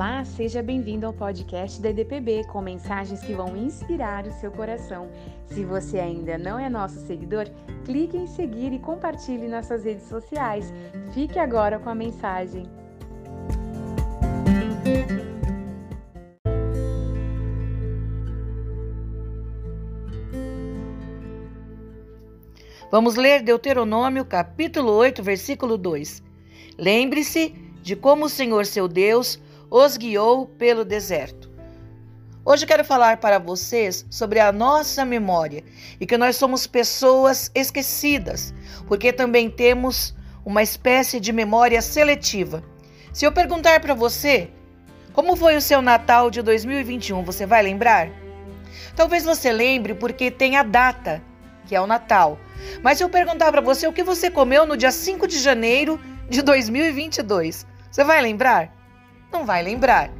Olá, seja bem-vindo ao podcast da EDPB com mensagens que vão inspirar o seu coração. Se você ainda não é nosso seguidor, clique em seguir e compartilhe nas suas redes sociais. Fique agora com a mensagem. Vamos ler Deuteronômio, capítulo 8, versículo 2. Lembre-se de como o Senhor seu Deus os guiou pelo deserto. Hoje quero falar para vocês sobre a nossa memória e que nós somos pessoas esquecidas, porque também temos uma espécie de memória seletiva. Se eu perguntar para você como foi o seu Natal de 2021, você vai lembrar? Talvez você lembre porque tem a data, que é o Natal. Mas se eu perguntar para você o que você comeu no dia 5 de janeiro de 2022, você vai lembrar? Não vai lembrar,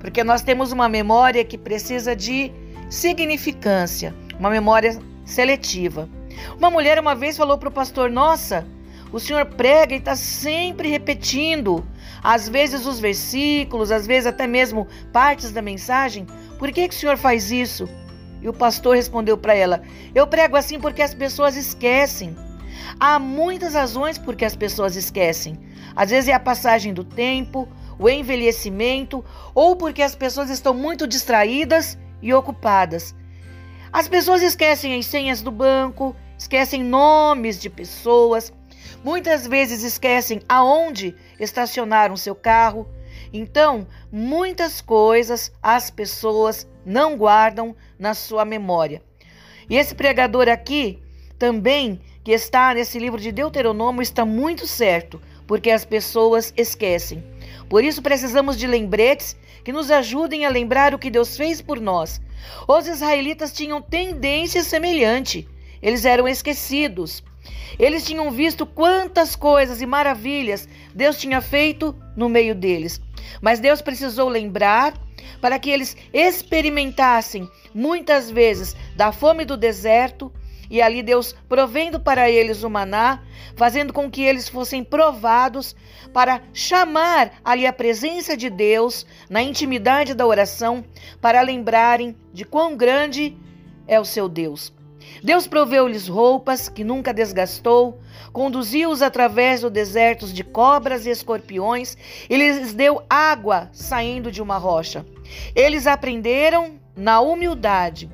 porque nós temos uma memória que precisa de significância, uma memória seletiva. Uma mulher uma vez falou para o pastor: Nossa, o senhor prega e está sempre repetindo, às vezes os versículos, às vezes até mesmo partes da mensagem. Por que, que o senhor faz isso? E o pastor respondeu para ela: Eu prego assim porque as pessoas esquecem. Há muitas razões por que as pessoas esquecem. Às vezes é a passagem do tempo, o envelhecimento ou porque as pessoas estão muito distraídas e ocupadas. As pessoas esquecem as senhas do banco, esquecem nomes de pessoas, muitas vezes esquecem aonde estacionaram seu carro. Então, muitas coisas as pessoas não guardam na sua memória. E esse pregador aqui também, que está nesse livro de Deuteronômio, está muito certo, porque as pessoas esquecem. Por isso precisamos de lembretes que nos ajudem a lembrar o que Deus fez por nós. Os israelitas tinham tendência semelhante. Eles eram esquecidos. Eles tinham visto quantas coisas e maravilhas Deus tinha feito no meio deles. Mas Deus precisou lembrar para que eles experimentassem muitas vezes da fome do deserto, e ali Deus provendo para eles o maná, fazendo com que eles fossem provados para chamar ali a presença de Deus na intimidade da oração, para lembrarem de quão grande é o seu Deus. Deus proveu-lhes roupas que nunca desgastou, conduziu-os através do deserto de cobras e escorpiões e lhes deu água saindo de uma rocha. Eles aprenderam na humildade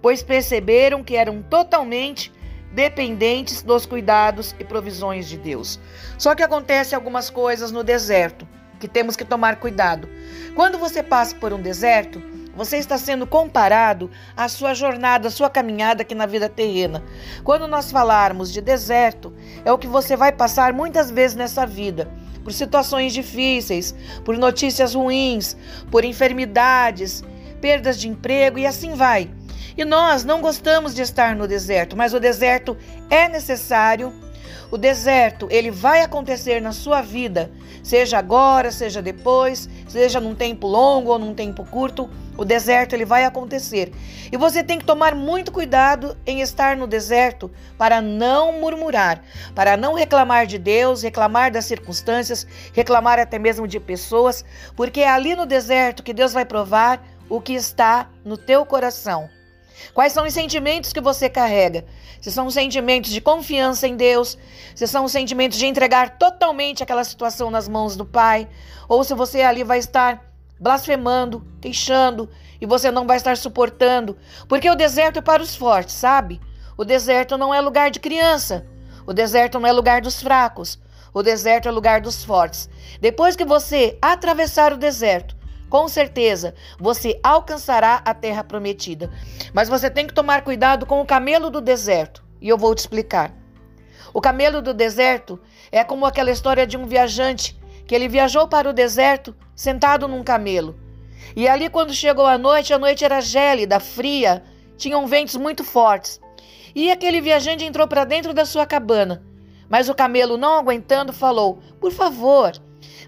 pois perceberam que eram totalmente dependentes dos cuidados e provisões de Deus. Só que acontece algumas coisas no deserto que temos que tomar cuidado. Quando você passa por um deserto, você está sendo comparado à sua jornada, à sua caminhada aqui na vida terrena. Quando nós falarmos de deserto, é o que você vai passar muitas vezes nessa vida. Por situações difíceis, por notícias ruins, por enfermidades, perdas de emprego e assim vai. E nós não gostamos de estar no deserto, mas o deserto é necessário. O deserto, ele vai acontecer na sua vida, seja agora, seja depois, seja num tempo longo ou num tempo curto, o deserto ele vai acontecer. E você tem que tomar muito cuidado em estar no deserto para não murmurar, para não reclamar de Deus, reclamar das circunstâncias, reclamar até mesmo de pessoas, porque é ali no deserto que Deus vai provar o que está no teu coração. Quais são os sentimentos que você carrega? Se são sentimentos de confiança em Deus, se são sentimentos de entregar totalmente aquela situação nas mãos do Pai, ou se você ali vai estar blasfemando, queixando e você não vai estar suportando, porque o deserto é para os fortes, sabe? O deserto não é lugar de criança. O deserto não é lugar dos fracos. O deserto é lugar dos fortes. Depois que você atravessar o deserto, com certeza você alcançará a terra prometida. Mas você tem que tomar cuidado com o camelo do deserto. E eu vou te explicar. O camelo do deserto é como aquela história de um viajante que ele viajou para o deserto sentado num camelo. E ali, quando chegou a noite, a noite era gélida, fria, tinham ventos muito fortes. E aquele viajante entrou para dentro da sua cabana. Mas o camelo, não aguentando, falou: Por favor,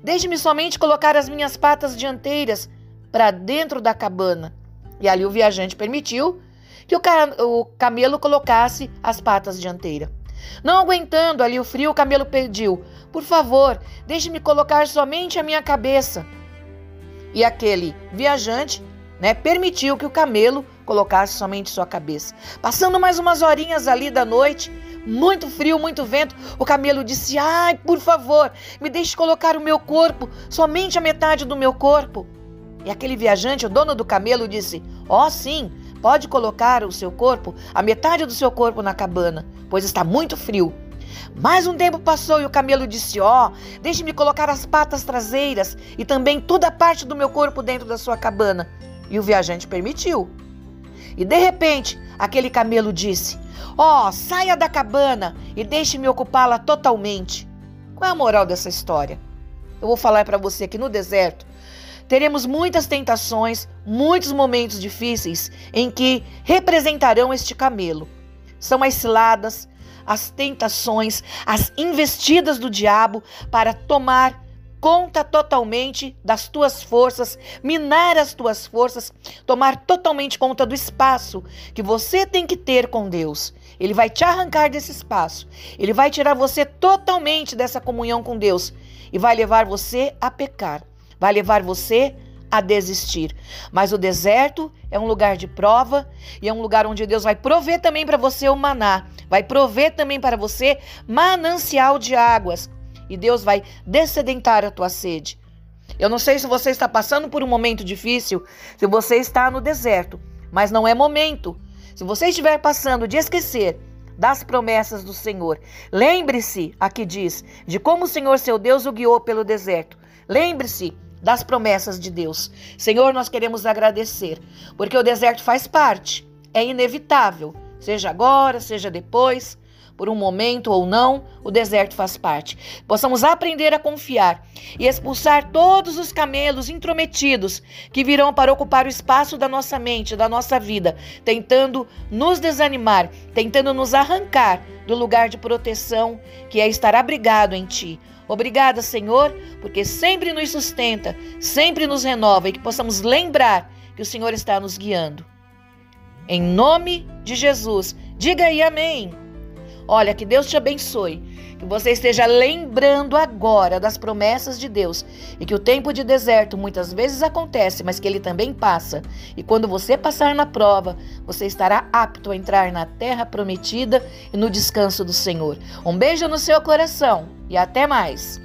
Deixe-me somente colocar as minhas patas dianteiras para dentro da cabana. E ali o viajante permitiu que o, camelo colocasse as patas dianteiras. Não aguentando ali o frio, o camelo pediu: Por favor, deixe-me colocar somente a minha cabeça. E aquele viajante, né, permitiu que o camelo colocasse somente sua cabeça. Passando mais umas horinhas ali da noite, muito frio, muito vento, o camelo disse: "Ai, por favor, me deixe colocar o meu corpo, somente a metade do meu corpo". E aquele viajante, o dono do camelo, disse: "Ó, oh, sim, pode colocar o seu corpo, a metade do seu corpo na cabana, pois está muito frio". Mais um tempo passou e o camelo disse: Ó, oh, deixe-me colocar as patas traseiras e também toda a parte do meu corpo dentro da sua cabana. E o viajante permitiu. E de repente, aquele camelo disse: Ó, oh, saia da cabana e deixe-me ocupá-la totalmente. Qual é a moral dessa história? Eu vou falar para você que no deserto teremos muitas tentações, muitos momentos difíceis em que representarão este camelo. São as ciladas, as tentações, as investidas do diabo para tomar conta totalmente das tuas forças, minar as tuas forças, tomar totalmente conta do espaço que você tem que ter com Deus. Ele vai te arrancar desse espaço. Ele vai tirar você totalmente dessa comunhão com Deus e vai levar você a pecar. Vai levar você a desistir. Mas o deserto é um lugar de prova e é um lugar onde Deus vai prover também para você o maná, vai prover também para você manancial de águas e Deus vai descedentar a tua sede. Eu não sei se você está passando por um momento difícil, se você está no deserto, mas não é momento. Se você estiver passando de esquecer das promessas do Senhor, lembre-se, aqui diz, de como o Senhor seu Deus o guiou pelo deserto. Lembre-se das promessas de Deus. Senhor, nós queremos agradecer, porque o deserto faz parte, é inevitável, seja agora, seja depois, por um momento ou não, o deserto faz parte. Possamos aprender a confiar e expulsar todos os camelos intrometidos que virão para ocupar o espaço da nossa mente, da nossa vida, tentando nos desanimar, tentando nos arrancar do lugar de proteção que é estar abrigado em Ti. Obrigada, Senhor, porque sempre nos sustenta, sempre nos renova e que possamos lembrar que o Senhor está nos guiando. Em nome de Jesus, diga aí amém. Olha, que Deus te abençoe, que você esteja lembrando agora das promessas de Deus e que o tempo de deserto muitas vezes acontece, mas que ele também passa. E quando você passar na prova, você estará apto a entrar na terra prometida e no descanso do Senhor. Um beijo no seu coração e até mais!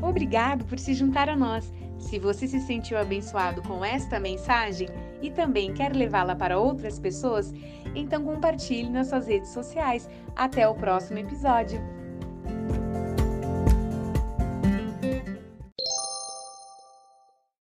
Obrigado por se juntar a nós. Se você se sentiu abençoado com esta mensagem e também quer levá-la para outras pessoas, então compartilhe nas suas redes sociais. Até o próximo episódio!